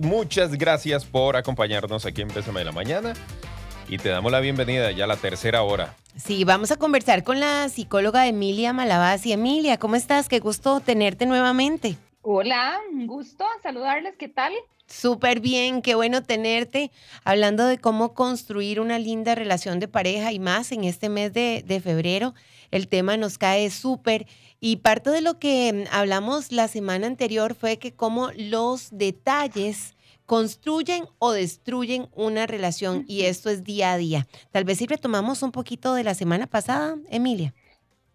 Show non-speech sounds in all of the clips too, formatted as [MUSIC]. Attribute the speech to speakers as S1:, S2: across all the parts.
S1: Muchas gracias por acompañarnos aquí en Pésame de la Mañana y te damos la bienvenida ya a la tercera hora.
S2: Sí, vamos a conversar con la psicóloga Emilia Malabasi. Emilia, ¿cómo estás? Qué gusto tenerte nuevamente.
S3: Hola, un gusto saludarles. ¿Qué tal?
S2: Súper bien, qué bueno tenerte. Hablando de cómo construir una linda relación de pareja y más en este mes de, de febrero, el tema nos cae súper. Y parte de lo que mm, hablamos la semana anterior fue que cómo los detalles construyen o destruyen una relación y esto es día a día. Tal vez si retomamos un poquito de la semana pasada, Emilia.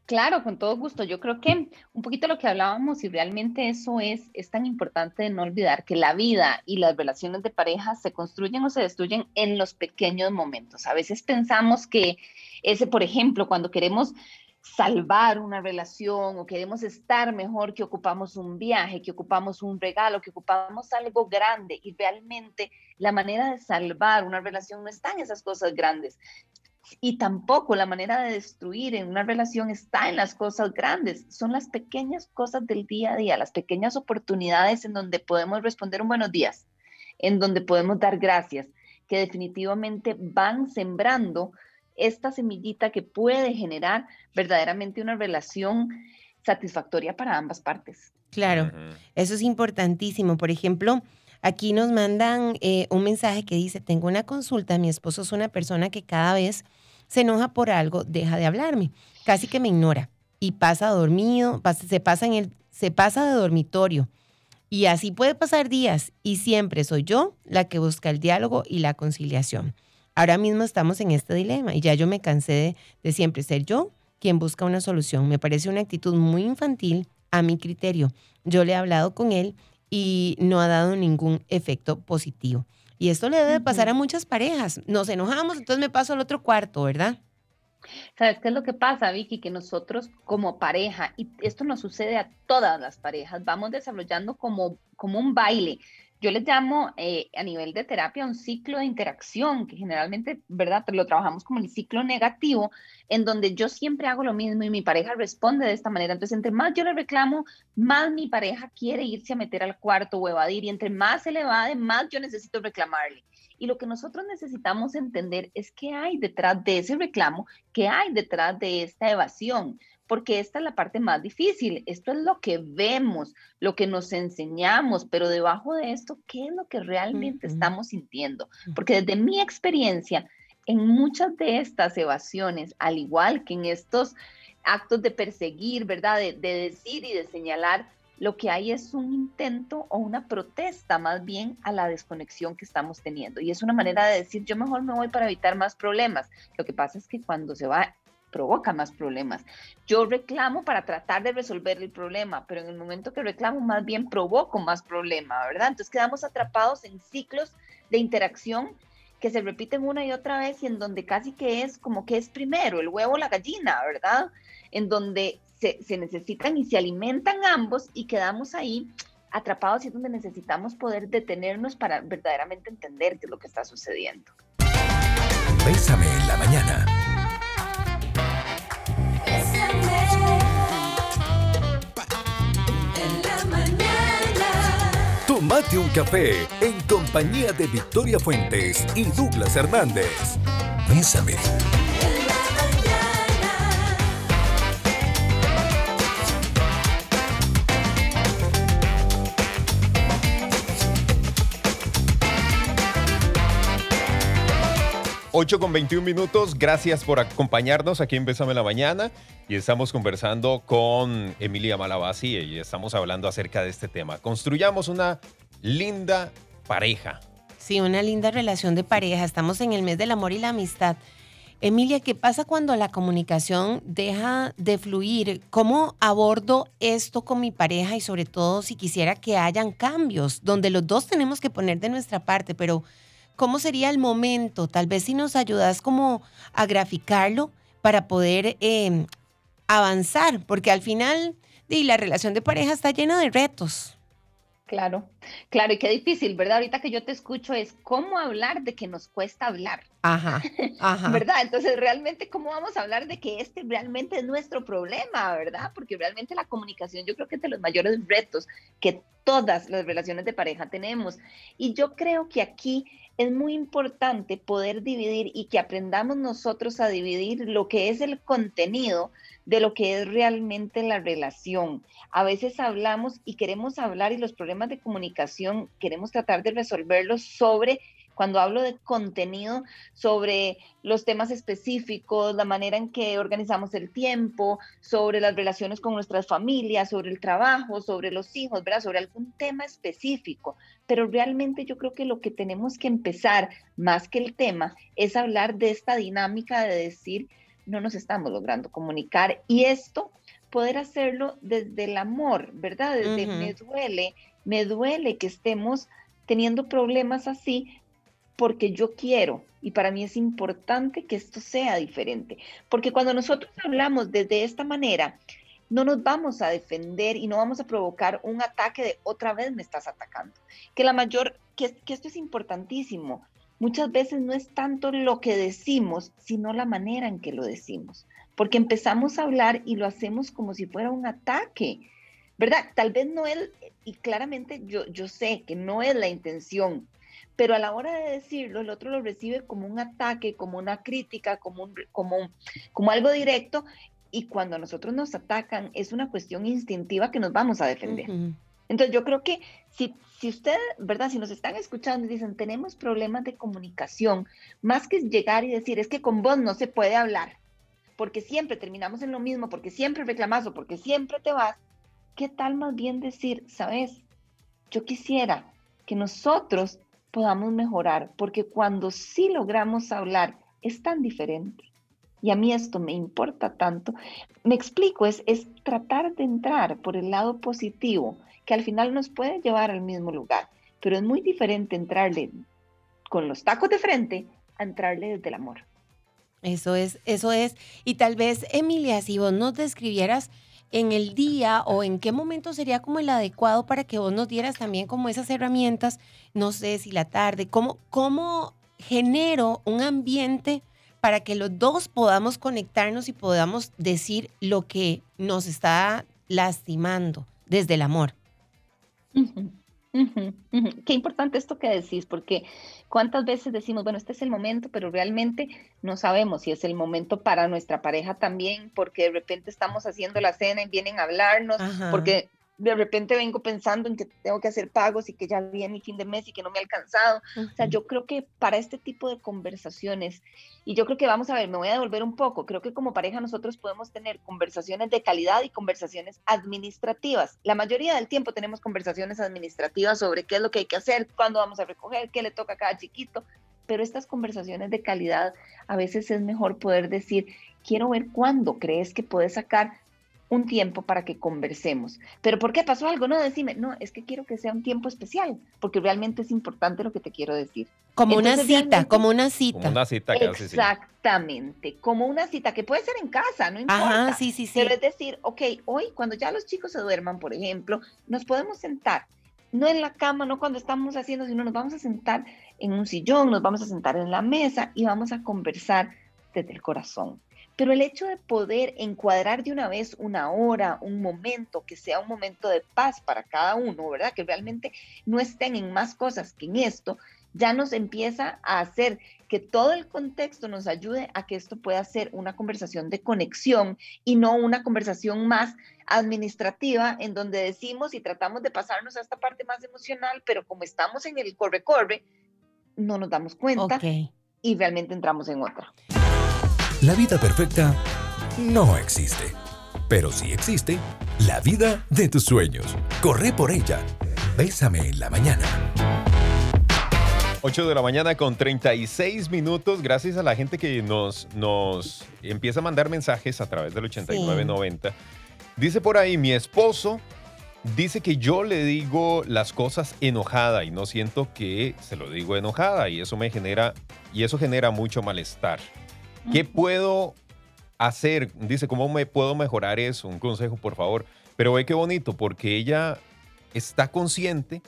S3: Claro, con todo gusto. Yo creo que un poquito lo que hablábamos y realmente eso es, es tan importante de no olvidar que la vida y las relaciones de pareja se construyen o se destruyen en los pequeños momentos. A veces pensamos que ese, por ejemplo, cuando queremos salvar una relación o queremos estar mejor, que ocupamos un viaje, que ocupamos un regalo, que ocupamos algo grande y realmente la manera de salvar una relación no está en esas cosas grandes. Y tampoco la manera de destruir en una relación está en las cosas grandes, son las pequeñas cosas del día a día, las pequeñas oportunidades en donde podemos responder un buenos días, en donde podemos dar gracias, que definitivamente van sembrando esta semillita que puede generar verdaderamente una relación satisfactoria para ambas partes.
S2: Claro, eso es importantísimo. Por ejemplo, aquí nos mandan eh, un mensaje que dice, tengo una consulta, mi esposo es una persona que cada vez se enoja por algo, deja de hablarme, casi que me ignora y pasa dormido, se, pasa en el, se pasa de dormitorio. Y así puede pasar días y siempre soy yo la que busca el diálogo y la conciliación. Ahora mismo estamos en este dilema y ya yo me cansé de, siempre ser yo quien busca una solución. Me parece una actitud muy infantil a mi criterio. Yo le he hablado con él y no ha dado ningún efecto positivo. Y esto le debe pasar a muchas parejas. Nos enojamos, entonces me paso al otro cuarto, ¿verdad?
S3: ¿Sabes qué es lo que pasa, Vicky? Que nosotros como pareja, y esto nos sucede a todas las parejas, vamos desarrollando como, como un baile. Yo les llamo eh, a nivel de terapia un ciclo de interacción, que generalmente, ¿verdad? Lo trabajamos como el ciclo negativo, en donde yo siempre hago lo mismo y mi pareja responde de esta manera. Entonces, entre más yo le reclamo, más mi pareja quiere irse a meter al cuarto o evadir, y entre más se le evade, más yo necesito reclamarle. Y lo que nosotros necesitamos entender es qué hay detrás de ese reclamo, qué hay detrás de esta evasión porque esta es la parte más difícil. Esto es lo que vemos, lo que nos enseñamos, pero debajo de esto, ¿qué es lo que realmente estamos sintiendo? Porque desde mi experiencia, en muchas de estas evasiones, al igual que en estos actos de perseguir, ¿verdad? De, de decir y de señalar, lo que hay es un intento o una protesta más bien a la desconexión que estamos teniendo. Y es una manera de decir, yo mejor me voy para evitar más problemas. Lo que pasa es que cuando se va provoca más problemas. Yo reclamo para tratar de resolver el problema, pero en el momento que reclamo más bien provoco más problema, ¿verdad? Entonces quedamos atrapados en ciclos de interacción que se repiten una y otra vez y en donde casi que es como que es primero el huevo o la gallina, ¿verdad? En donde se, necesitan y se alimentan ambos y quedamos ahí atrapados y donde necesitamos poder detenernos para verdaderamente entender qué es lo que está sucediendo.
S4: Bésame en la mañana. Tomate un café en compañía de Victoria Fuentes y Douglas Hernández. Bésame.
S1: 8 con 21 minutos. Gracias por acompañarnos aquí en Bésame la Mañana. Y estamos conversando con Emilia Malabasi y estamos hablando acerca de este tema. Construyamos una linda pareja.
S2: Sí, una linda relación de pareja. Estamos en el mes del amor y la amistad. Emilia, ¿qué pasa cuando la comunicación deja de fluir? ¿Cómo abordo esto con mi pareja y sobre todo si quisiera que hayan cambios donde los dos tenemos que poner de nuestra parte, pero ¿cómo sería el momento? Tal vez si nos ayudas como a graficarlo para poder em, avanzar, porque al final la relación de pareja está llena de retos.
S3: Claro, claro, y qué difícil, ¿verdad? Ahorita que yo te escucho es cómo hablar de que nos cuesta hablar.
S2: Ajá, ajá.
S3: ¿Verdad? Entonces, realmente, ¿cómo vamos a hablar de que este realmente es nuestro problema, ¿verdad? Porque realmente la comunicación yo creo que es de los mayores retos que todas las relaciones de pareja tenemos. Y yo creo que aquí es muy importante poder dividir y que aprendamos nosotros a dividir lo que es el contenido de lo que es realmente la relación. A veces hablamos y queremos hablar y los problemas de comunicación queremos tratar de resolverlos sobre cuando hablo de contenido sobre los temas específicos, la manera en que organizamos el tiempo, sobre las relaciones con nuestras familias, sobre el trabajo, sobre los hijos, ¿verdad? Sobre algún tema específico. Pero realmente yo creo que lo que tenemos que empezar, más que el tema, es hablar de esta dinámica de decir, no nos estamos logrando comunicar y esto poder hacerlo desde el amor, ¿verdad? Desde me duele, me duele que estemos teniendo problemas así porque yo quiero y para mí es importante que esto sea diferente, porque cuando nosotros hablamos desde esta manera, no nos vamos a defender y no vamos a provocar un ataque de otra vez me estás atacando. Que la mayor, que, que esto es importantísimo, muchas veces no es tanto lo que decimos, sino la manera en que lo decimos, porque empezamos a hablar y lo hacemos como si fuera un ataque, ¿verdad? Tal vez no es, y claramente yo, yo sé que no es la intención, pero a la hora de decirlo, el otro lo recibe como un ataque, como una crítica, como, un, como, como algo directo, y cuando a nosotros nos atacan es una cuestión instintiva que nos vamos a defender. Entonces yo creo que si, si usted, ¿verdad? Si nos están escuchando y dicen, tenemos problemas de comunicación, más que llegar y decir, es que con vos no se puede hablar, porque siempre terminamos en lo mismo, porque siempre reclamas o porque siempre te vas, ¿qué tal más bien decir, sabes? Yo quisiera que nosotros podamos mejorar, porque cuando sí logramos hablar es tan diferente. Y a mí esto me importa tanto. Me explico, es, es tratar de entrar por el lado positivo que al final nos puede llevar al mismo lugar. Pero es muy diferente entrarle con los tacos de frente a entrarle desde el amor.
S2: Eso es, eso es. Y tal vez, Emilia, si vos nos describieras en el día o en qué momento sería como el adecuado para que vos nos dieras también como esas herramientas, no sé si la tarde, cómo, cómo genero un ambiente para que los dos podamos conectarnos y podamos decir lo que nos está lastimando desde el amor.
S3: Qué importante esto que decís, porque cuántas veces decimos, bueno, este es el momento, pero realmente no sabemos si es el momento para nuestra pareja también, porque de repente estamos haciendo la cena y vienen a hablarnos, porque de repente vengo pensando en que tengo que hacer pagos y que ya viene el fin de mes y que no me ha alcanzado. O sea, yo creo que para este tipo de conversaciones, y yo creo que vamos a ver, me voy a devolver un poco, creo que como pareja nosotros podemos tener conversaciones de calidad y conversaciones administrativas. La mayoría del tiempo tenemos conversaciones administrativas sobre qué es lo que hay que hacer, cuándo vamos a recoger, qué le toca a cada chiquito, pero estas conversaciones de calidad a veces es mejor poder decir, quiero ver cuándo crees que puedes sacar un tiempo para que conversemos. ¿Pero por qué pasó algo? No, decime, no, es que quiero que sea un tiempo especial, porque realmente es importante lo que te quiero decir.
S2: Como una cita, como una cita.
S1: Como una cita.
S3: Exactamente, como una cita que puede ser en casa, no importa.
S2: Ajá, sí, sí, sí.
S3: Pero es decir, ok, hoy cuando ya los chicos se duerman, por ejemplo, nos podemos sentar, no en la cama, no cuando estamos haciendo, sino nos vamos a sentar en un sillón, nos vamos a sentar en la mesa y vamos a conversar desde el corazón pero el hecho de poder encuadrar de una vez una hora, un momento, que sea un momento de paz para cada uno, ¿verdad? Que realmente no estén en más cosas que en esto, ya nos empieza a hacer que todo el contexto nos ayude a que esto pueda ser una conversación de conexión y no una conversación más administrativa en donde decimos y tratamos de pasarnos a esta parte más emocional, pero como estamos en el corre-corre, no nos damos cuenta y realmente entramos en otra.
S4: La vida perfecta no existe, pero sí existe la vida de tus sueños. Corre por ella. Bésame en la mañana.
S1: 8 de la mañana con 36 minutos. Gracias a la gente que nos, nos empieza a mandar mensajes a través del 8990. Dice por ahí, mi esposo dice que yo le digo las cosas enojada y no siento que se lo digo enojada y eso me genera y eso genera mucho malestar. ¿Qué puedo hacer? Dice, ¿cómo me puedo mejorar eso? Un consejo, por favor. Pero ve qué bonito, porque ella está consciente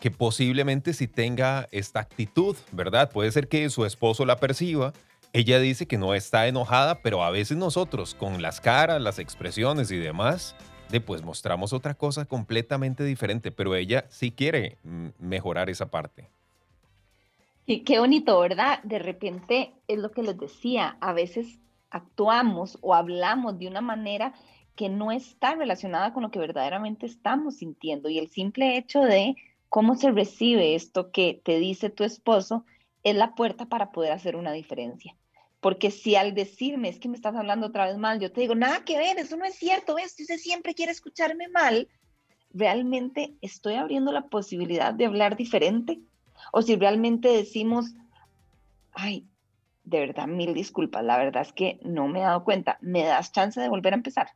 S1: que posiblemente si tenga esta actitud, ¿verdad? Puede ser que su esposo la perciba. Ella dice que no está enojada, pero a veces nosotros con las caras, las expresiones y demás, de pues mostramos otra cosa completamente diferente, pero ella sí quiere mm, mejorar esa parte.
S3: Y qué bonito, ¿verdad? De repente es lo que les decía, a veces actuamos o hablamos de una manera que no está relacionada con lo que verdaderamente estamos sintiendo. Y el simple hecho de cómo se recibe esto que te dice tu esposo es la puerta para poder hacer una diferencia. Porque si al decirme es que me estás hablando otra vez mal, yo te digo, nada que ver, eso no es cierto, ¿ves? Usted siempre quiere escucharme mal, realmente estoy abriendo la posibilidad de hablar diferente. O si realmente decimos, ay, de verdad, mil disculpas, la verdad es que no me he dado cuenta, ¿me das chance de volver a empezar?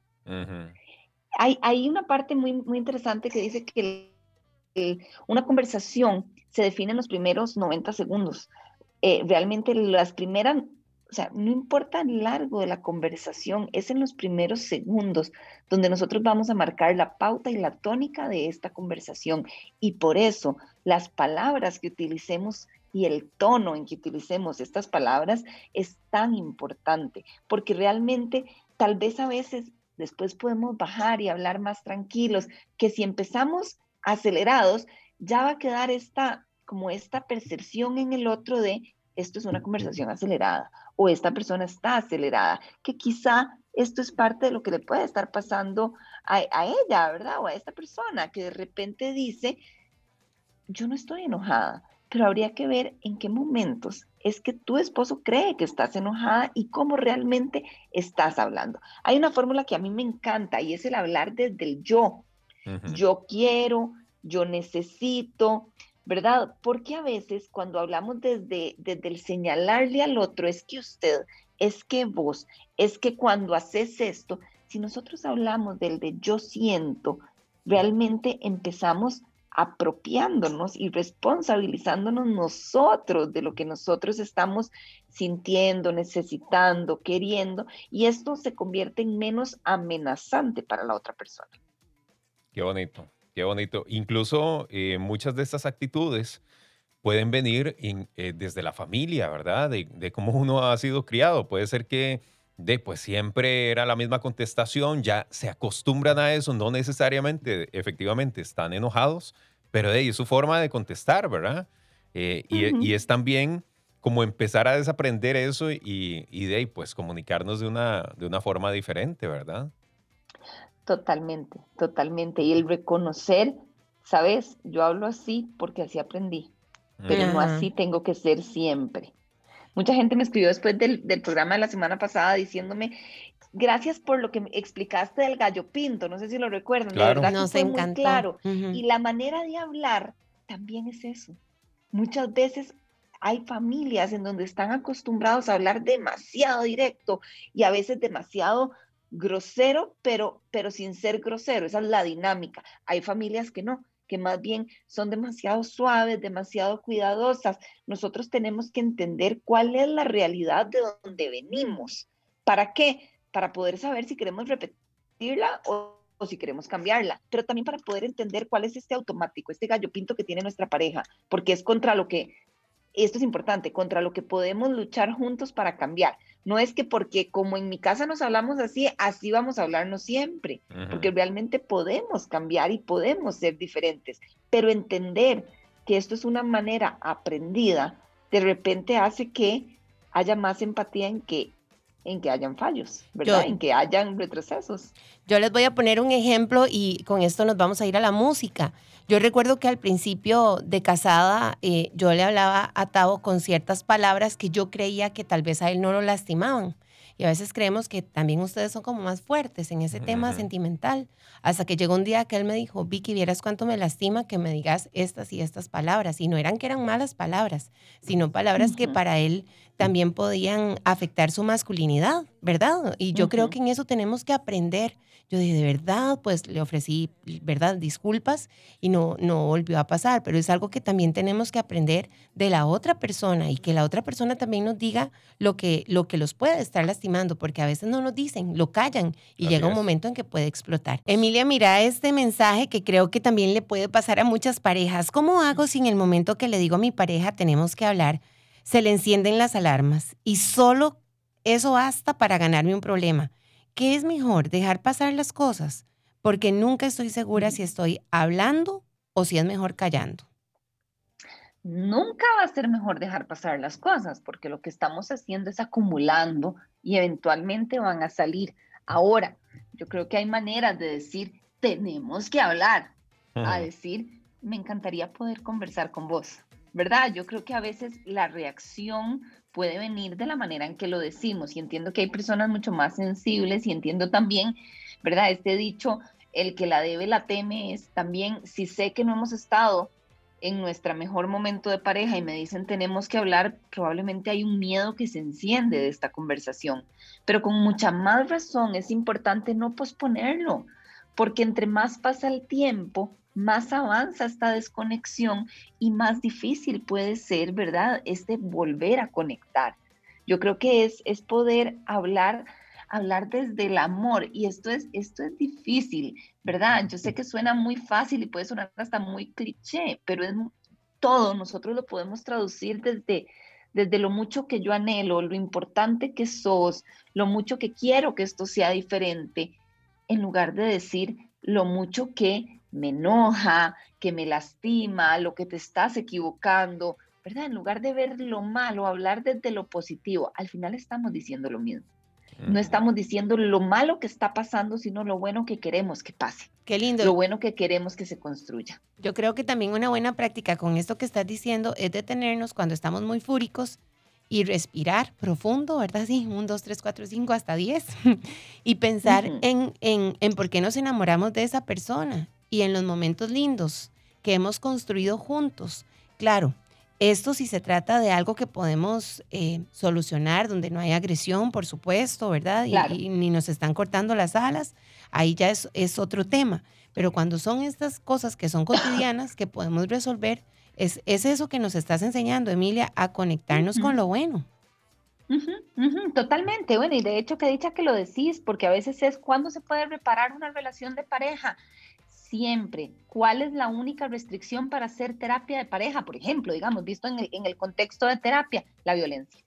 S3: hay, hay, una parte muy, muy interesante que dice que una conversación se define en los primeros 90 segundos. Eh, realmente las primeras, o sea, no importa el largo de la conversación, es en los primeros segundos donde nosotros vamos a marcar la pauta y la tónica de esta conversación. Y por eso las palabras que utilicemos y el tono en que utilicemos estas palabras es tan importante, porque realmente tal vez a veces después podemos bajar y hablar más tranquilos, que si empezamos acelerados, ya va a quedar esta, como esta percepción en el otro de esto es una conversación acelerada o esta persona está acelerada, que quizá esto es parte de lo que le puede estar pasando a, a ella, ¿verdad? O a esta persona que de repente dice, yo no estoy enojada, pero habría que ver en qué momentos es que tu esposo cree que estás enojada y cómo realmente estás hablando. Hay una fórmula que a mí me encanta y es el hablar desde el yo. Yo quiero, yo necesito, ¿verdad? Porque a veces cuando hablamos desde, desde el señalarle al otro, es que usted, es que vos, es que cuando haces esto, si nosotros hablamos del de yo siento, realmente empezamos apropiándonos y responsabilizándonos nosotros de lo que nosotros estamos sintiendo, necesitando, queriendo, y esto se convierte en menos amenazante para la otra persona.
S1: Qué bonito, qué bonito. Incluso eh, muchas de estas actitudes pueden venir eh, desde la familia, ¿verdad? De, de, cómo uno ha sido criado. Puede ser que de pues siempre era la misma contestación, ya se acostumbran a eso, no necesariamente, efectivamente, están enojados, pero de ahí es su forma de contestar, ¿verdad? Eh, y, es también como empezar a desaprender eso y, y, de ahí pues comunicarnos de una, de una forma diferente, ¿verdad?
S3: Totalmente, totalmente. Y el reconocer, ¿sabes? Yo hablo así porque así aprendí, pero no así tengo que ser siempre. Mucha gente me escribió después del, programa de la semana pasada diciéndome, gracias por lo que me explicaste del gallo pinto, no sé si lo recuerdan,
S2: claro. de verdad fue muy claro.
S3: Y la manera de hablar también es eso. Muchas veces hay familias en donde están acostumbrados a hablar demasiado directo y a veces demasiado grosero, pero, pero sin ser grosero. Esa es la dinámica. Hay familias que no, que más bien son demasiado suaves, demasiado cuidadosas. Nosotros tenemos que entender cuál es la realidad de donde venimos. ¿Para qué? Para poder saber si queremos repetirla o, o si queremos cambiarla, pero también para poder entender cuál es este automático, este gallo pinto que tiene nuestra pareja, porque es contra lo que esto es importante, contra lo que podemos luchar juntos para cambiar. No es que porque como en mi casa nos hablamos así, así vamos a hablarnos siempre, porque realmente podemos cambiar y podemos ser diferentes, pero entender que esto es una manera aprendida, de repente hace que haya más empatía en que en que hayan fallos, ¿verdad? en que hayan retrocesos.
S2: Yo les voy a poner un ejemplo y con esto nos vamos a ir a la música. Yo recuerdo que al principio de casada eh, yo le hablaba a Tavo con ciertas palabras que yo creía que tal vez a él no lo lastimaban. Y a veces creemos que también ustedes son como más fuertes en ese tema sentimental. Hasta que llegó un día que él me dijo, Vicky, vieras cuánto me lastima que me digas estas y estas palabras. Y no eran que eran malas palabras, sino palabras que para él también podían afectar su masculinidad, ¿verdad? Y yo creo que en eso tenemos que aprender. Yo dije, de verdad, pues le ofrecí, ¿verdad? Disculpas y no, no volvió a pasar, pero es algo que también tenemos que aprender de la otra persona y que la otra persona también nos diga lo que, lo que los puede estar lastimando, porque a veces no nos dicen, lo callan y llega un momento en que puede explotar. Emilia, mira este mensaje que creo que también le puede pasar a muchas parejas. ¿Cómo hago si en el momento que le digo a mi pareja tenemos que hablar, se le encienden las alarmas y solo eso basta para ganarme un problema? ¿qué es mejor? ¿Dejar pasar las cosas? Porque nunca estoy segura si estoy hablando o si es mejor callando.
S3: Nunca va a ser mejor dejar pasar las cosas, porque lo que estamos haciendo es acumulando y eventualmente van a salir. Ahora, yo creo que hay maneras de decir, tenemos que hablar, a decir, me encantaría poder conversar con vos, ¿verdad? Yo creo que a veces la reacción puede venir de la manera en que lo decimos y entiendo que hay personas mucho más sensibles y entiendo también, ¿verdad? Este dicho, el que la debe la teme es también, si sé que no hemos estado en nuestro mejor momento de pareja y me dicen tenemos que hablar, probablemente hay un miedo que se enciende de esta conversación. Pero con mucha más razón es importante no posponerlo, porque entre más pasa el tiempo, más avanza esta desconexión y más difícil puede ser, ¿verdad? Este volver a conectar. Yo creo que es, es poder hablar, hablar desde el amor y esto es, esto es difícil, ¿verdad? Yo sé que suena muy fácil y puede sonar hasta muy cliché, pero es todo, nosotros lo podemos traducir desde, desde lo mucho que yo anhelo, lo importante que sos, lo mucho que quiero que esto sea diferente, en lugar de decir lo mucho que me enoja, que me lastima, lo que te estás equivocando, ¿verdad? En lugar de ver lo malo, hablar desde lo positivo, al final estamos diciendo lo mismo. No estamos diciendo lo malo que está pasando, sino lo bueno que queremos que pase.
S2: Qué lindo.
S3: Lo bueno que queremos que se construya.
S2: Yo creo que también una buena práctica con esto que estás diciendo es detenernos cuando estamos muy fúricos y respirar profundo, ¿verdad? Sí, un, dos, tres, cuatro, cinco, hasta diez. [LAUGHS] y pensar en, en, en por qué nos enamoramos de esa persona y en los momentos lindos que hemos construido juntos. Claro, esto si se trata de algo que podemos eh, solucionar, donde no hay agresión, por supuesto, ¿verdad? Y, ni nos están cortando las alas, ahí ya es, es, otro tema. Pero cuando son estas cosas que son cotidianas, que podemos resolver, es, es eso que nos estás enseñando, Emilia, a conectarnos con lo bueno.
S3: totalmente, bueno, y de hecho que dicha que lo decís, porque a veces es cuando se puede reparar una relación de pareja siempre. ¿Cuál es la única restricción para hacer terapia de pareja? Por ejemplo, digamos, visto en el, contexto de terapia, la violencia.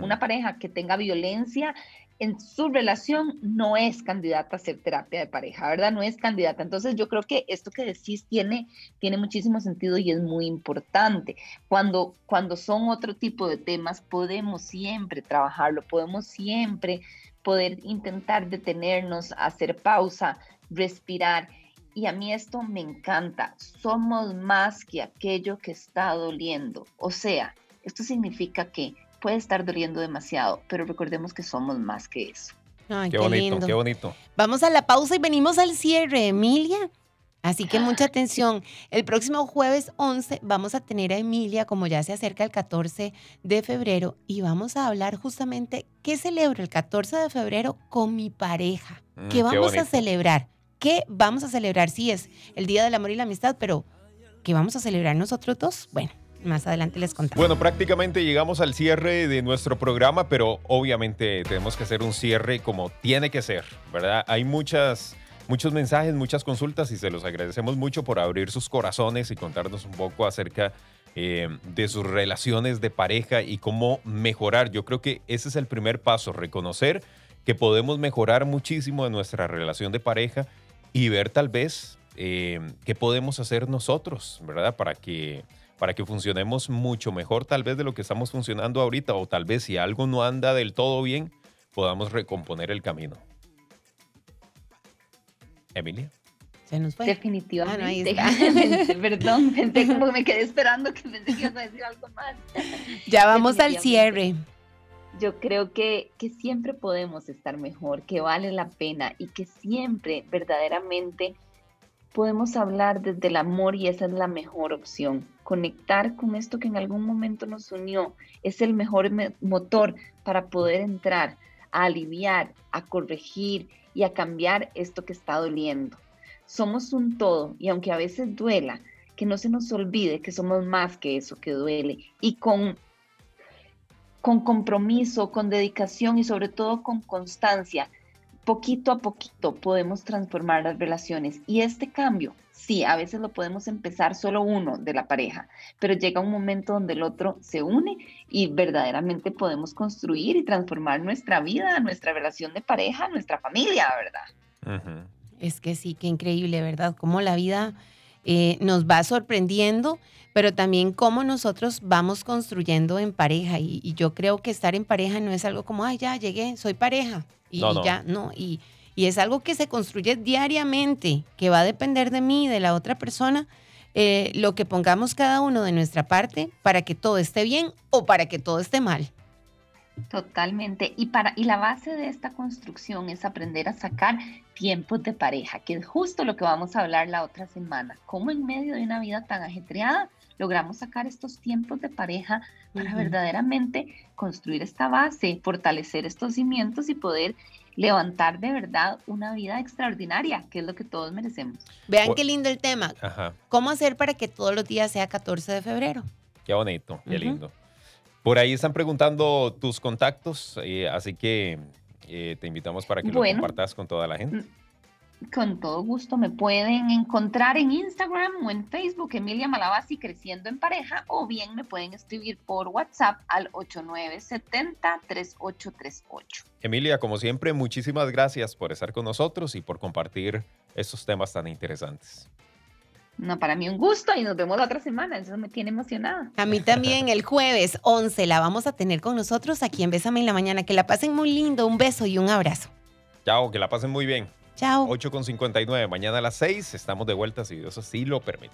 S3: Una pareja que tenga violencia en su relación no es candidata a hacer terapia de pareja, ¿verdad? No es candidata. Entonces yo creo que esto que decís tiene, tiene muchísimo sentido y es muy importante. Cuando, cuando son otro tipo de temas, podemos siempre trabajarlo, podemos siempre poder intentar detenernos, hacer pausa, respirar y a mí esto me encanta, somos más que aquello que está doliendo. O sea, esto significa que puede estar doliendo demasiado, pero recordemos que somos más que eso.
S1: Ay, qué, bonito, qué bonito.
S2: Vamos a la pausa y venimos al cierre, Emilia. Así que mucha atención. El próximo jueves 11 vamos a tener a Emilia, como ya se acerca el 14 de febrero, y vamos a hablar justamente qué celebro el 14 de febrero con mi pareja. Mm, ¿Qué vamos a celebrar? ¿Qué vamos a celebrar? Sí, es el Día del Amor y la Amistad, pero ¿qué vamos a celebrar nosotros dos? Bueno, más adelante les contamos.
S1: Bueno, prácticamente llegamos al cierre de nuestro programa, pero obviamente tenemos que hacer un cierre como tiene que ser, ¿verdad? Hay muchas, muchos mensajes, muchas consultas y se los agradecemos mucho por abrir sus corazones y contarnos un poco acerca eh, de sus relaciones de pareja y cómo mejorar. Yo creo que ese es el primer paso, reconocer que podemos mejorar muchísimo en nuestra relación de pareja y ver tal vez eh, qué podemos hacer nosotros, ¿verdad? Para que, para que funcionemos mucho mejor tal vez de lo que estamos funcionando ahorita o tal vez si algo no anda del todo bien, podamos recomponer el camino. Emilia.
S3: Se nos fue. Definitivamente. Ah, [LAUGHS] Perdón, pensé como me quedé esperando que me ibas a decir algo más.
S2: Ya vamos al cierre
S3: yo creo que, que siempre podemos estar mejor, que vale la pena y que siempre verdaderamente podemos hablar desde el amor y esa es la mejor opción. Conectar con esto que en algún momento nos unió es el mejor motor para poder entrar a aliviar, a corregir y a cambiar esto que está doliendo. Somos un todo y aunque a veces duela, que no se nos olvide que somos más que eso que duele y con, con compromiso, con dedicación y sobre todo con constancia, poquito a poquito podemos transformar las relaciones y este cambio, sí, a veces lo podemos empezar solo uno de la pareja, pero llega un momento donde el otro se une y verdaderamente podemos construir y transformar nuestra vida, nuestra relación de pareja, nuestra familia, ¿verdad?
S2: Es que sí, qué increíble, ¿verdad? Cómo la vida eh, nos va sorprendiendo, pero también cómo nosotros vamos construyendo en pareja. Y, yo creo que estar en pareja no es algo como, ay, ya llegué, soy pareja. Y, ya, no. Y, es algo que se construye diariamente, que va a depender de mí, de la otra persona, eh, lo que pongamos cada uno de nuestra parte para que todo esté bien o para que todo esté mal.
S3: Totalmente. Y, para, y la base de esta construcción es aprender a sacar tiempos de pareja, que es justo lo que vamos a hablar la otra semana. Cómo en medio de una vida tan ajetreada logramos sacar estos tiempos de pareja para verdaderamente construir esta base, fortalecer estos cimientos y poder levantar de verdad una vida extraordinaria, que es lo que todos merecemos.
S2: Vean qué lindo el tema. ¿Cómo hacer para que todos los días sea 14 de febrero?
S1: Qué bonito, qué lindo. Por ahí están preguntando tus contactos, eh, así que eh, te invitamos para que lo compartas con toda la gente.
S3: Mm, con todo gusto me pueden encontrar en Instagram o en Facebook, Emilia Malabasi Creciendo en Pareja, o bien me pueden escribir por WhatsApp al 8970-3838.
S1: Emilia, como siempre, muchísimas gracias por estar con nosotros y por compartir estos temas tan interesantes.
S3: No, para mí un gusto y nos vemos la otra semana. Eso me tiene emocionada.
S2: A mí también, el jueves 11 la vamos a tener con nosotros aquí en Bésame en la Mañana. Que la pasen muy lindo. Un beso y un abrazo.
S1: Chao, que la pasen muy bien.
S2: Chao.
S1: 8 con 59. Mañana a las 6 estamos de vuelta si Dios así lo permite.